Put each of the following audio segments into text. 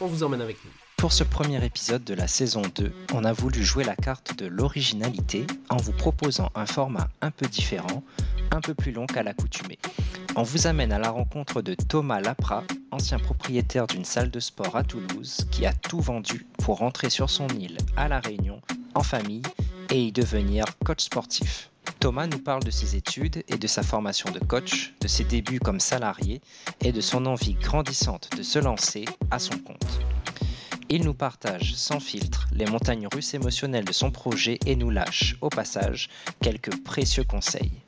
on vous emmène avec nous. Pour ce premier épisode de la saison 2, on a voulu jouer la carte de l'originalité en vous proposant un format un peu différent, un peu plus long qu'à l'accoutumée. On vous amène à la rencontre de Thomas Lapra, ancien propriétaire d'une salle de sport à Toulouse, qui a tout vendu pour rentrer sur son île à La Réunion, en famille, et y devenir coach sportif. Thomas nous parle de ses études et de sa formation de coach, de ses débuts comme salarié et de son envie grandissante de se lancer à son compte. Il nous partage sans filtre les montagnes russes émotionnelles de son projet et nous lâche, au passage, quelques précieux conseils.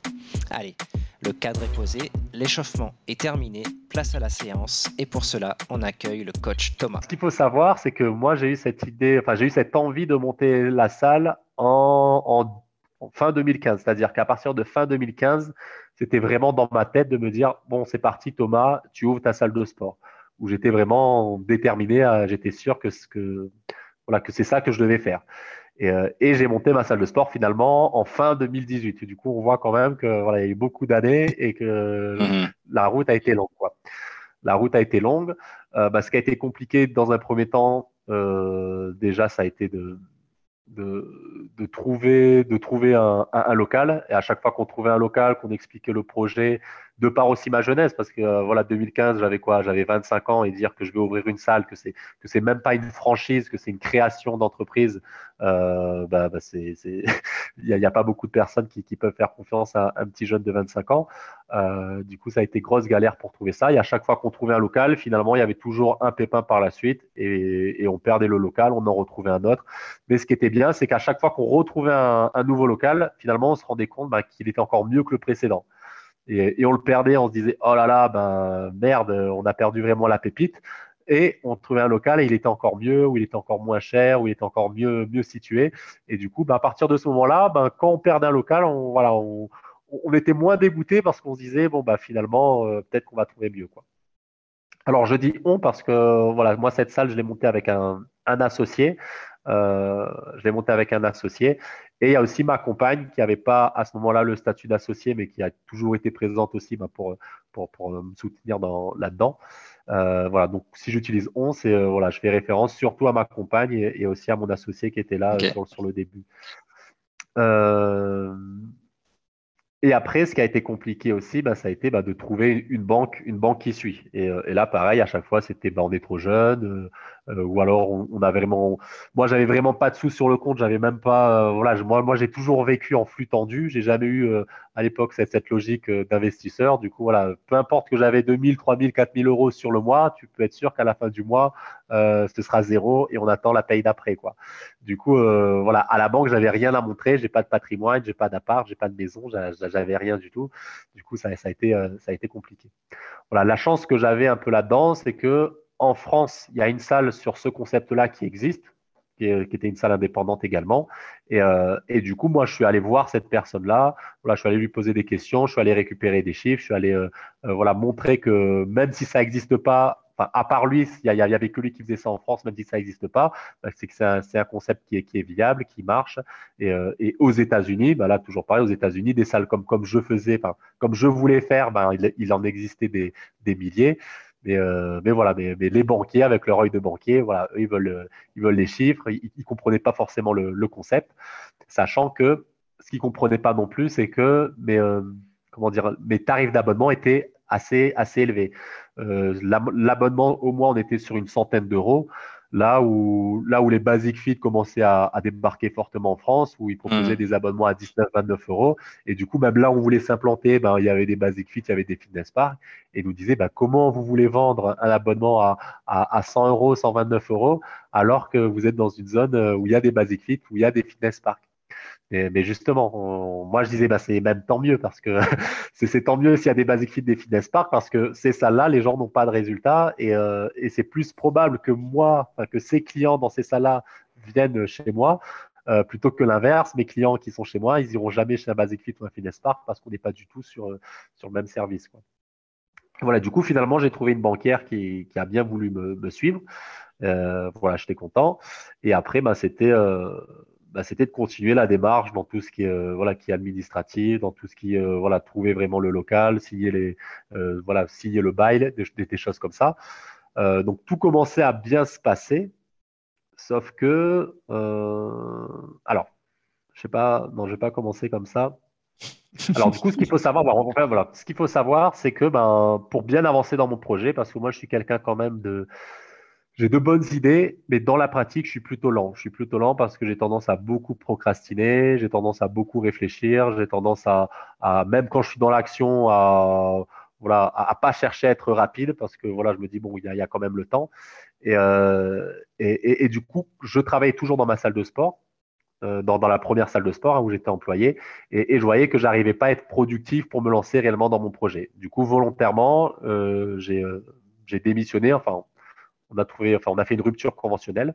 Allez, le cadre est posé, l'échauffement est terminé, place à la séance et pour cela, on accueille le coach Thomas. Ce qu'il faut savoir, c'est que moi j'ai eu cette idée, enfin j'ai eu cette envie de monter la salle en, en fin 2015. C'est-à-dire qu'à partir de fin 2015, c'était vraiment dans ma tête de me dire bon, c'est parti, Thomas, tu ouvres ta salle de sport. Où j'étais vraiment déterminé, j'étais sûr que, que, voilà, que c'est ça que je devais faire. Et, euh, et j'ai monté ma salle de sport finalement en fin 2018. du coup, on voit quand même que voilà, il y a eu beaucoup d'années et que mhm. la route a été longue. Quoi. La route a été longue. Euh, bah, ce qui a été compliqué dans un premier temps, euh, déjà, ça a été de, de, trouver, de trouver un, local. Et à chaque fois qu'on trouvait un local, qu'on expliquait le projet, de par aussi ma jeunesse, parce que euh, voilà, 2015, j'avais quoi? J'avais 25 ans et dire que je vais ouvrir une salle, que c'est que c'est même pas une franchise, que c'est une création d'entreprise, euh, bah, bah c'est il n'y a, pas beaucoup de personnes qui, qui, peuvent faire confiance à un petit jeune de 25 ans. Euh, du coup, ça a été grosse galère pour trouver ça. Et à chaque fois qu'on trouvait un local, finalement, il y avait toujours un pépin par la suite et, et on perdait le local, on en retrouvait un autre. Mais ce qui était bien, c'est qu'à chaque fois qu'on retrouvait un, un, nouveau local, finalement, on se rendait compte bah, qu'il était encore mieux que le précédent. Et, on le perdait, on se disait oh là là, ben merde, on a perdu vraiment la pépite. Et on trouvait un local et il était encore mieux, ou il était encore moins cher, ou il était encore mieux, mieux situé. Et du coup, ben, à partir de ce moment-là, ben, quand on perdait un local, on, voilà, on, était moins dégoûté parce qu'on se disait bon bah finalement euh, peut-être qu'on va trouver mieux quoi. Alors je dis on parce que voilà moi cette salle je l'ai montée avec un, un associé, je l'ai montée avec un associé et il y a aussi ma compagne qui n'avait pas à ce moment-là le statut d'associé, mais qui a toujours été présente aussi bah, pour, pour, pour, me soutenir là-dedans. Euh, voilà, donc si j'utilise on, c'est euh, voilà, je fais référence surtout à ma compagne et, aussi à mon associé qui était là euh, sur, sur, le début. Euh, et après, ce qui a été compliqué aussi, bah, ça a été bah, de trouver une banque, une banque qui suit. Et, euh, et là, pareil, à chaque fois, c'était bah, on est trop jeune, euh, euh, ou alors on, a vraiment. Moi, j'avais vraiment pas de sous sur le compte, j'avais même pas. voilà, moi, j'ai toujours vécu en flux tendu. J'ai jamais eu à l'époque cette, logique d'investisseur. Du coup, voilà, peu importe que j'avais 2000, 3000, 4000 euros sur le mois, tu peux être sûr qu'à la fin du mois, ce sera zéro et on attend la paye d'après, quoi. Du coup, voilà, à la banque, j'avais rien à montrer. J'ai pas de patrimoine, j'ai pas d'appart, j'ai pas de maison j'avais rien du tout. Du coup, ça, a été, euh, ça a été compliqué. Voilà, la chance que j'avais un peu là-dedans, c'est que en France, il y a une salle sur ce concept-là qui existe, qui, était une salle indépendante également. Et, euh, et, du coup, moi, je suis allé voir cette personne-là. Voilà, je suis allé lui poser des questions, je suis allé récupérer des chiffres, je suis allé euh, voilà montrer que même si ça n'existe pas à part lui, il n'y avait que lui qui faisait ça en France, même si ça n'existe pas. Bah, c'est que c'est un, concept qui est, viable, qui marche. Et, euh, aux États-Unis, bah là toujours pareil, aux États-Unis, des salles comme comme je faisais, comme je voulais faire, bah, il, en existait des milliers. Mais, euh, mais voilà, mais, les banquiers avec leur œil de banquier, voilà, eux, ils veulent, ils veulent les chiffres. Ils, ne comprenaient pas forcément le, le, concept, sachant que ce qu'ils comprenaient pas non plus, c'est que mes, euh, comment dire, mes tarifs d'abonnement étaient assez, assez élevés. Euh, l'abonnement, au moins, on était sur une centaine d'euros. Là où, là où les Basic Fit commençaient à, débarquer fortement en France, où ils proposaient mmh. des abonnements à 19, 29 euros. Et du coup, même là, on voulait s'implanter, ben, il y avait des Basic Fit, il y avait des Fitness Park. Et nous disaient, ben, comment vous voulez vendre un abonnement à, à, à 100 euros, 129 euros, alors que vous êtes dans une zone euh, où il y a des Basic Fit, où il y a des Fitness Park. Mais justement, moi je disais, bah, c'est même tant mieux parce que c'est tant mieux s'il y a des basic fit, des fitness park parce que ces salles-là, les gens n'ont pas de résultats et, euh, et c'est plus probable que moi, que ces clients dans ces salles-là viennent chez moi euh, plutôt que l'inverse. Mes clients qui sont chez moi, ils iront jamais chez un basic fit ou un fitness park parce qu'on n'est pas du tout sur, sur le même service. Quoi. Voilà, du coup, finalement, j'ai trouvé une banquière qui, qui, a bien voulu me, me suivre. Euh, voilà, j'étais content. Et après, bah, c'était euh, bah, c'était de continuer la démarche dans tout ce qui est euh, voilà qui est administratif, dans tout ce qui euh, voilà trouver vraiment le local, signer les euh, voilà signer le bail, des, choses comme ça. donc tout commençait à bien se passer, sauf que alors je sais pas non je vais pas commencer comme ça. Alors du coup, ce qu'il faut savoir, voilà, ce qu'il faut savoir, c'est que ben, pour bien avancer dans mon projet, parce que moi je suis quelqu'un quand même de, j'ai de bonnes idées, mais dans la pratique, je suis plutôt lent. Je suis plutôt lent parce que j'ai tendance à beaucoup procrastiner, j'ai tendance à beaucoup réfléchir, j'ai tendance à, même quand je suis dans l'action, à voilà, à, pas chercher à être rapide parce que voilà, je me dis bon, il y a, quand même le temps. Euh, et, et, du coup, je travaillais toujours dans ma salle de sport, euh, dans, dans, la première salle de sport hein, où j'étais employé, et, je voyais que j'arrivais pas à être productif pour me lancer réellement dans mon projet. Du coup, volontairement, euh, j'ai démissionné. Enfin, on a trouvé, enfin, on a fait une rupture conventionnelle.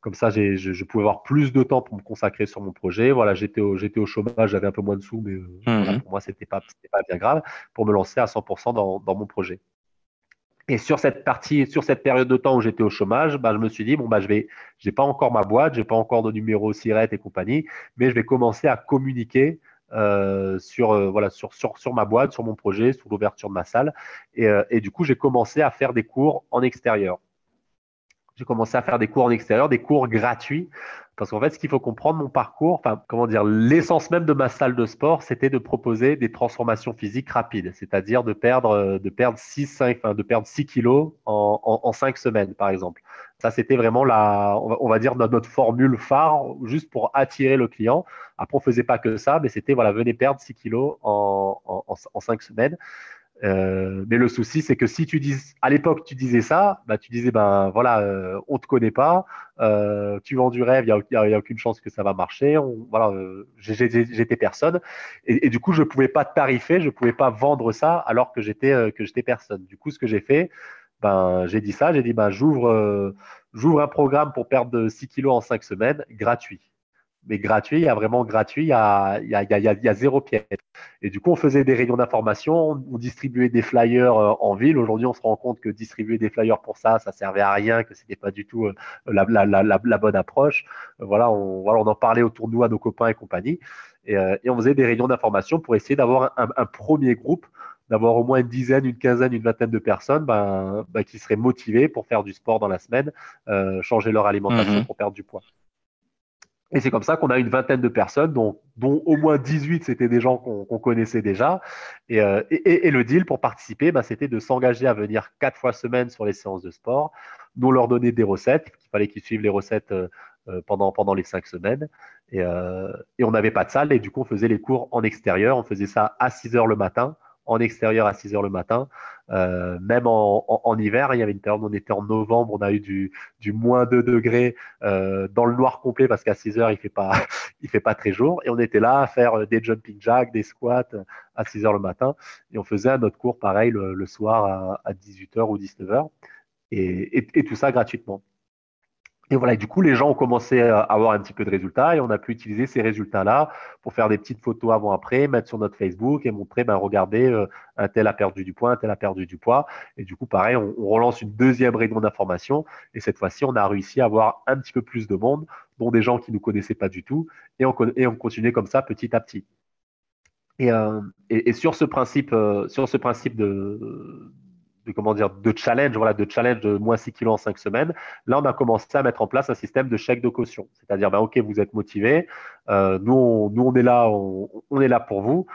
Comme ça, je, je, pouvais avoir plus de temps pour me consacrer sur mon projet. Voilà, j'étais au, j'étais au chômage, j'avais un peu moins de sous, mais euh, mhm. pour moi, c'était pas, pas bien grave pour me lancer à 100% dans, dans, mon projet. Et sur cette partie, sur cette période de temps où j'étais au chômage, bah, je me suis dit bon bah je vais, j'ai pas encore ma boîte, j'ai pas encore de numéro SIRET et compagnie, mais je vais commencer à communiquer euh, sur, euh, voilà, sur, sur, sur, ma boîte, sur mon projet, sur l'ouverture de ma salle. Et, euh, et, du coup, j'ai commencé à faire des cours en extérieur j'ai commencé à faire des cours en extérieur, des cours gratuits. Parce qu'en fait, ce qu'il faut comprendre, mon parcours, enfin, comment dire, l'essence même de ma salle de sport, c'était de proposer des transformations physiques rapides, c'est-à-dire de perdre, de perdre 6, 5, enfin, de perdre 6 kilos en, en, en 5 semaines, par exemple. Ça, c'était vraiment la, on va, dire, notre, formule phare, juste pour attirer le client. Après, on faisait pas que ça, mais c'était, voilà, venez perdre 6 kilos en, en, en 5 semaines. Euh, mais le souci, c'est que si tu dis, à l'époque, tu disais ça, bah, tu disais, ben voilà, euh, on te connaît pas, euh, tu vends du rêve, il n'y a, aucune chance que ça va marcher. Voilà, euh, j'étais personne, et, du coup, je pouvais pas tarifer, je pouvais pas vendre ça alors que j'étais euh, que personne. Du coup, ce que j'ai fait, ben j'ai dit ça, j'ai dit, ben j'ouvre j'ouvre un programme pour perdre 6 kilos en 5 semaines, gratuit mais gratuit, il y a vraiment gratuit, il y a, il y a, il y a, il y a zéro pièce. Et du coup, on faisait des réunions d'information, on, distribuait des flyers euh, en ville. Aujourd'hui, on se rend compte que distribuer des flyers pour ça, ça servait à rien, que c'était pas du tout euh, la, la, la, la, bonne approche. Euh, voilà, on, voilà, on en parlait autour de nous à nos copains et compagnie. Et, et on faisait des réunions d'information pour essayer d'avoir un, un, premier groupe d'avoir au moins une dizaine, une quinzaine, une vingtaine de personnes ben, ben, qui seraient motivées pour faire du sport dans la semaine, euh, changer leur alimentation mmh pour perdre du poids. Et c'est comme ça qu'on a une vingtaine de personnes, dont, au moins 18 c'était des gens qu'on connaissait déjà. Euh, et, le deal pour participer, bah, c'était de s'engager à venir quatre fois semaine sur les séances de sport. Nous, leur donner des recettes. Il fallait qu'ils suivent les recettes euh, euh, pendant, pendant les cinq semaines. Et, et on n'avait pas de salle. Et du coup, on faisait les cours en extérieur. On faisait ça à 6 heures le matin en extérieur à 6 heures le matin. Euh, même en, hiver, il y avait une période où on était en novembre, on a eu du, moins 2 degrés euh, dans le noir complet parce qu'à 6 heures, il fait pas, il fait pas très jour. Et on était là à faire des jumping jacks, des squats à 6 heures le matin. Et on faisait un autre cours pareil le, soir à, à 18 heures ou 19 heures. Et, et, et tout ça gratuitement. Et voilà, du coup, les gens ont commencé à avoir un petit peu de résultats et on a pu utiliser ces résultats-là pour faire des petites photos avant-après, mettre sur notre Facebook et montrer, ben, regardez, euh, un tel a perdu du poids, un tel a perdu du poids. Et du coup, pareil, on, relance une deuxième réunion d'information et cette fois-ci, on a réussi à avoir un petit peu plus de monde, dont des gens qui ne nous connaissaient pas du tout et on, et on continuait comme ça petit à petit. Et, euh, et, sur ce principe, euh, sur ce principe de, de comment dire de challenge, voilà, de challenge de moins 6 kilos en 5 semaines. Là, on a commencé à mettre en place un système de chèque de caution. C'est-à-dire, ben, OK, vous êtes motivé, euh, nous, on, nous, on est là, on, est là pour vous.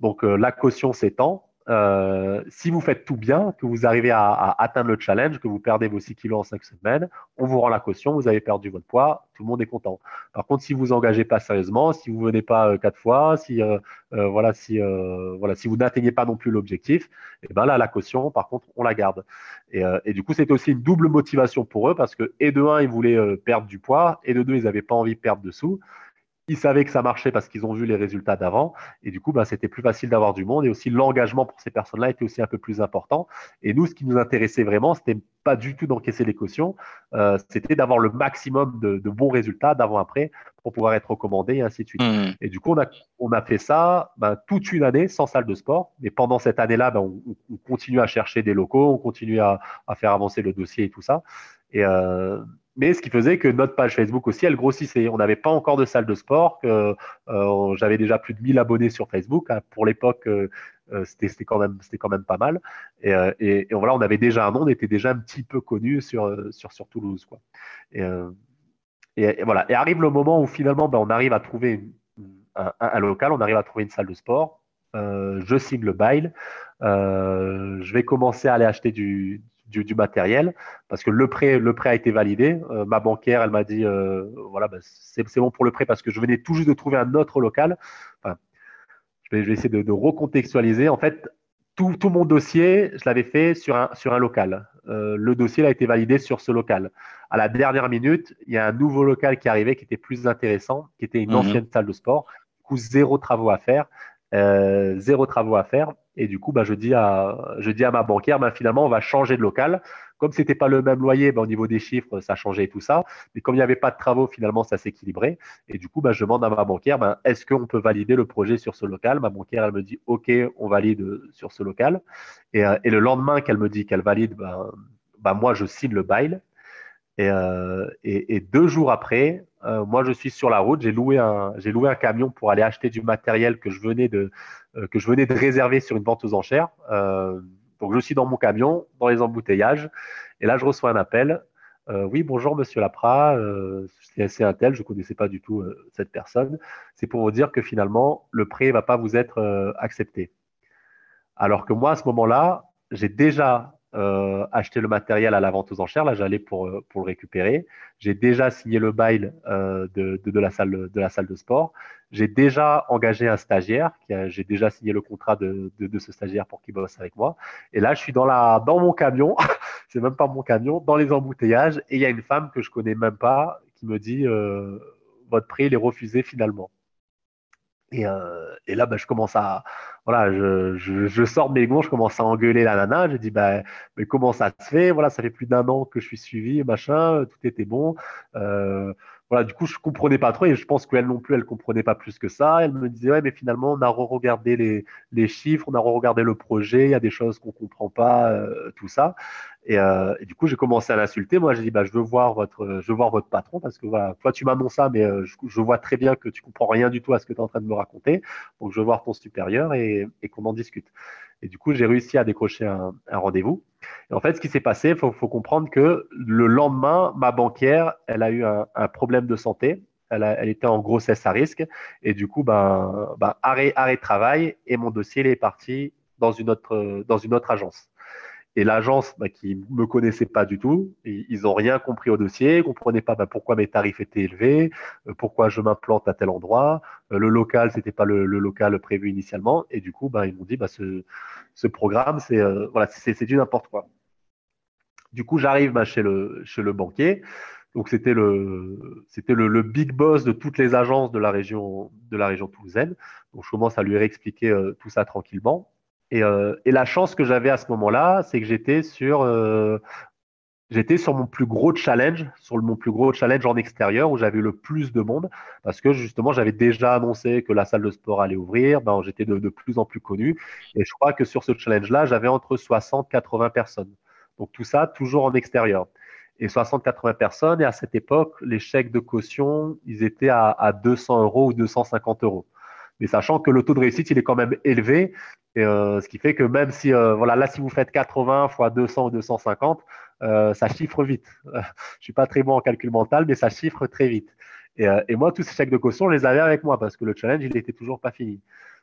Donc, euh, la caution s'étend. Euh, si vous faites tout bien, que vous arrivez à, atteindre le challenge, que vous perdez vos 6 kilos en 5 semaines, on vous rend la caution, vous avez perdu votre poids, tout le monde est content. Par contre, si vous engagez pas sérieusement, si vous venez pas euh, fois, si euh, euh voilà, si vous n'atteignez pas non plus l'objectif, et eh ben là, la caution, par contre, on la garde. Et, et du coup, c'était aussi une double motivation pour eux parce que et de un, ils voulaient perdre du poids, et de deux, ils n'avaient pas envie de perdre de sous. Ils savaient que ça marchait parce qu'ils ont vu les résultats d'avant. Et du coup, bah, c'était plus facile d'avoir du monde. Et aussi, l'engagement pour ces personnes-là était aussi un peu plus important. Et nous, ce qui nous intéressait vraiment, c'était pas du tout d'encaisser les cautions. Euh, c'était d'avoir le maximum de, bons résultats d'avant-après pour pouvoir être recommandé et ainsi de suite. Mmh. Et du coup, on a, on a fait ça bah, toute une année sans salle de sport. Et pendant cette année-là, bah, on, continue à chercher des locaux, on continue à, à, faire avancer le dossier et tout ça. Et, euh, mais ce qui faisait que notre page Facebook aussi, elle grossissait. On n'avait pas encore de salle de sport. Euh, J'avais déjà plus de 1000 abonnés sur Facebook. Hein. Pour l'époque, euh, euh c'était quand, même, pas mal. Et, voilà, on avait déjà un nom, on était déjà un petit peu connu sur, Toulouse. Et, voilà. Et arrive le moment où finalement, ben, on arrive à trouver un, local, on arrive à trouver une salle de sport. je signe le bail. je vais commencer à aller acheter du, du, matériel parce que le prêt, le prêt a été validé. Euh, ma banquière, elle m'a dit euh, voilà, bah, c'est bon pour le prêt parce que je venais tout juste de trouver un autre local. Enfin, je, vais, je vais essayer de, recontextualiser. En fait, tout, tout, mon dossier, je l'avais fait sur un, sur un local. Euh, le dossier a été validé sur ce local. À la dernière minute, il y a un nouveau local qui arrivait qui était plus intéressant, qui était une mhm. ancienne salle de sport. Du coup, zéro travaux à faire. zéro travaux à faire. Et du coup, bah, je, dis à, je dis à ma banquière, bah, finalement, on va changer de local. Comme ce n'était pas le même loyer, bah, au niveau des chiffres, ça changeait tout ça. Mais comme il n'y avait pas de travaux, finalement, ça s'équilibrait. Et du coup, je demande à ma banquière, est-ce qu'on peut valider le projet sur ce local? Ma banquière, elle me dit, OK, on valide sur ce local. Et, euh, et le lendemain qu'elle me dit qu'elle valide, bah, moi, je signe le bail. Et, euh, et, deux jours après, euh, moi, je suis sur la route. J'ai loué un, j'ai loué un camion pour aller acheter du matériel que je venais de, euh, que je venais de réserver sur une vente aux enchères. Donc, je suis dans mon camion, dans les embouteillages, et là, je reçois un appel. Oui, bonjour, monsieur Lapra, c'est un tel, je ne connaissais pas du tout cette personne. C'est pour vous dire que finalement, le prêt ne va pas vous être accepté. Alors que moi, à ce moment-là, j'ai déjà euh, acheter le matériel à la vente aux enchères. Là, j'allais pour, euh, pour le récupérer. J'ai déjà signé le bail euh, de, de, la salle, de la salle de sport. J'ai déjà engagé un stagiaire. J'ai déjà signé le contrat de, de, de ce stagiaire pour qu'il bosse avec moi. Et là, je suis dans, la, dans mon camion. c'est même pas mon camion, dans les embouteillages. Et il y a une femme que je connais même pas qui me dit votre prix il est refusé finalement. Et, euh, et, là, bah, je commence à, voilà, je, je, je, sors de mes gonds, je commence à engueuler la nana. Je dis, bah, mais comment ça se fait? Voilà, ça fait plus d'un an que je suis suivi, machin, tout était bon. Euh, voilà, du coup, je comprenais pas trop et je pense qu'elle non plus, elle comprenait pas plus que ça. Elle me disait, ouais, mais finalement, on a re-regardé les, les, chiffres, on a re-regardé le projet, il y a des choses qu'on comprend pas, euh, tout ça. Et, euh, et, du coup, j'ai commencé à l'insulter. Moi, j'ai dit, bah, je veux voir votre, je veux voir votre patron parce que voilà, toi, tu m'annonces ça, mais euh, je, vois très bien que tu comprends rien du tout à ce que tu es en train de me raconter. Donc, je veux voir ton supérieur et qu'on en discute. Et du coup, j'ai réussi à décrocher un, un rendez-vous. Et en fait, ce qui s'est passé, il faut, faut, comprendre que le lendemain, ma banquière, elle a eu un, un problème de santé. Elle, a, elle, était en grossesse à risque. Et du coup, ben, ben, arrêt, arrêt de travail. Et mon dossier, il est parti dans une autre, dans une autre agence. Et l'agence, bah, qui ne me connaissait pas du tout, ils n'ont rien compris au dossier, ils ne comprenaient pas bah, pourquoi mes tarifs étaient élevés, euh, pourquoi je m'implante à tel endroit. Euh, le local, ce n'était pas le, local prévu initialement. Et du coup, bah, ils m'ont dit, ce, ce programme, c'est euh, c'est du n'importe quoi. Du coup, j'arrive chez, le, banquier. Donc, c'était le, big boss de toutes les agences de la région, toulousaine. Donc, je commence à lui réexpliquer tout ça tranquillement. Et, euh, et, la chance que j'avais à ce moment-là, c'est que j'étais sur, euh, j'étais sur mon plus gros challenge, sur mon plus gros challenge en extérieur où j'avais le plus de monde parce que justement j'avais déjà annoncé que la salle de sport allait ouvrir, ben, j'étais de, plus en plus connu et je crois que sur ce challenge-là, j'avais entre 60 80 personnes. Donc tout ça toujours en extérieur. Et 60-80 personnes, et à cette époque, les chèques de caution, ils étaient à, à 200 euros ou 250 euros mais sachant que le taux de réussite, il est quand même élevé, euh, ce qui fait que même si, euh, voilà, là, si vous faites 80 fois 200 ou 250, euh, ça chiffre vite. je suis pas très bon en calcul mental, mais ça chiffre très vite. Et, moi, tous ces chèques de caution, je les avais avec moi parce que le challenge, il n'était toujours pas fini.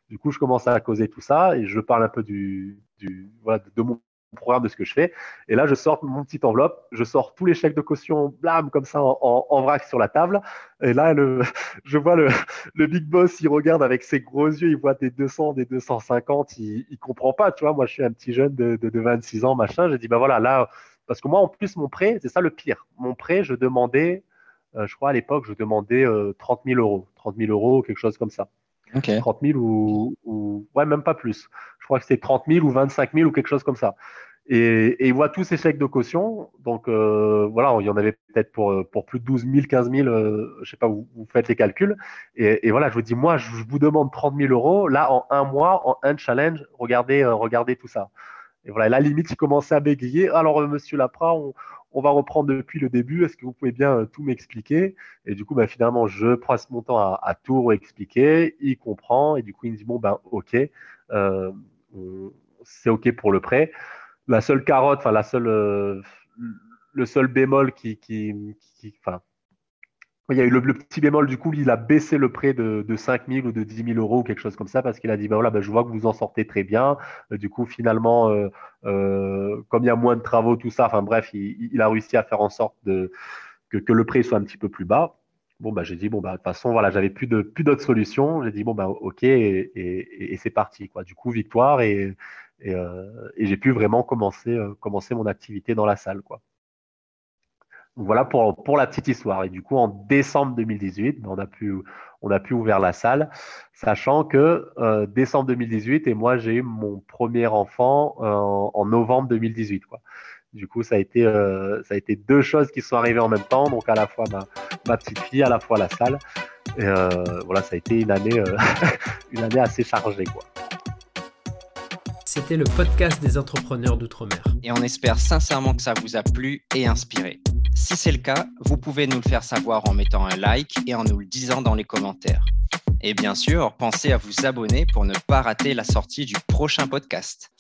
Du coup, je commence à causer tout ça et je parle un peu du, du de mon programme de ce que je fais. Et là, je sors mon petite enveloppe, je sors tous les chèques de caution, blâme, comme ça, en, en, vrac sur la table. Et là, le, je vois le, le, big boss, il regarde avec ses gros yeux, il voit des 200, des 250, il, il comprend pas, tu vois. Moi, je suis un petit jeune de, de, de 26 ans, machin. J'ai dit, ben voilà, là, parce que moi, en plus, mon prêt, c'est ça le pire. Mon prêt, je demandais je crois à l'époque, je demandais 30 000 euros. 30 000 euros, quelque chose comme ça. 30 000 ou, ou, Ouais, même pas plus. Je crois que c'était 30 000 ou 25 000 ou quelque chose comme ça. Et, et, il voit tous ces chèques de caution. Donc euh, voilà, il y en avait peut-être pour, pour plus de 12 000, 15 000, euh, je sais pas, vous, vous faites les calculs. Et, et, voilà, je vous dis, moi, je, vous demande 30 000 euros. Là, en un mois, en un challenge, regardez, euh, regardez tout ça. Et voilà, la limite, il commençait à bégayer. Alors, euh, monsieur Lapra, on, on, va reprendre depuis le début. Est-ce que vous pouvez bien euh, tout m'expliquer? Et du coup, bah, finalement, je passe mon temps à, à, tout expliquer. Il comprend. Et du coup, il me dit, bon, ben, OK, c'est OK pour le prêt la seule carotte, enfin la seule, euh, le seul bémol qui, qui, enfin, il y a eu le, petit bémol du coup, il a baissé le prêt de, de 5 000 ou de 10 000 euros ou quelque chose comme ça parce qu'il a dit ben voilà, ben je vois que vous en sortez très bien. Euh, du coup, finalement, euh, comme il y a moins de travaux, tout ça, enfin bref, il, a réussi à faire en sorte que, le prêt soit un petit peu plus bas. Bon bah j'ai dit bon bah de toute façon voilà j'avais plus de plus d'autres solutions j'ai dit bon bah ok et, et, et c'est parti quoi du coup victoire et et, euh, et j'ai pu vraiment commencer, euh, commencer mon activité dans la salle. Quoi. Voilà pour, pour la petite histoire. Et du coup, en décembre 2018, ben, on a pu, on a pu ouvrir la salle, sachant que euh, décembre 2018 et moi j'ai eu mon premier enfant euh, en, en, novembre 2018. Quoi. Du coup, ça a été, euh, ça a été deux choses qui sont arrivées en même temps. Donc à la fois ma, ma petite fille, à la fois la salle. Et euh, voilà, ça a été une année, une année assez chargée. Quoi. C'était le podcast des entrepreneurs d'outre-mer. Et on espère sincèrement que ça vous a plu et inspiré. Si c'est le cas, vous pouvez nous le faire savoir en mettant un like et en nous le disant dans les commentaires. Et bien sûr, pensez à vous abonner pour ne pas rater la sortie du prochain podcast.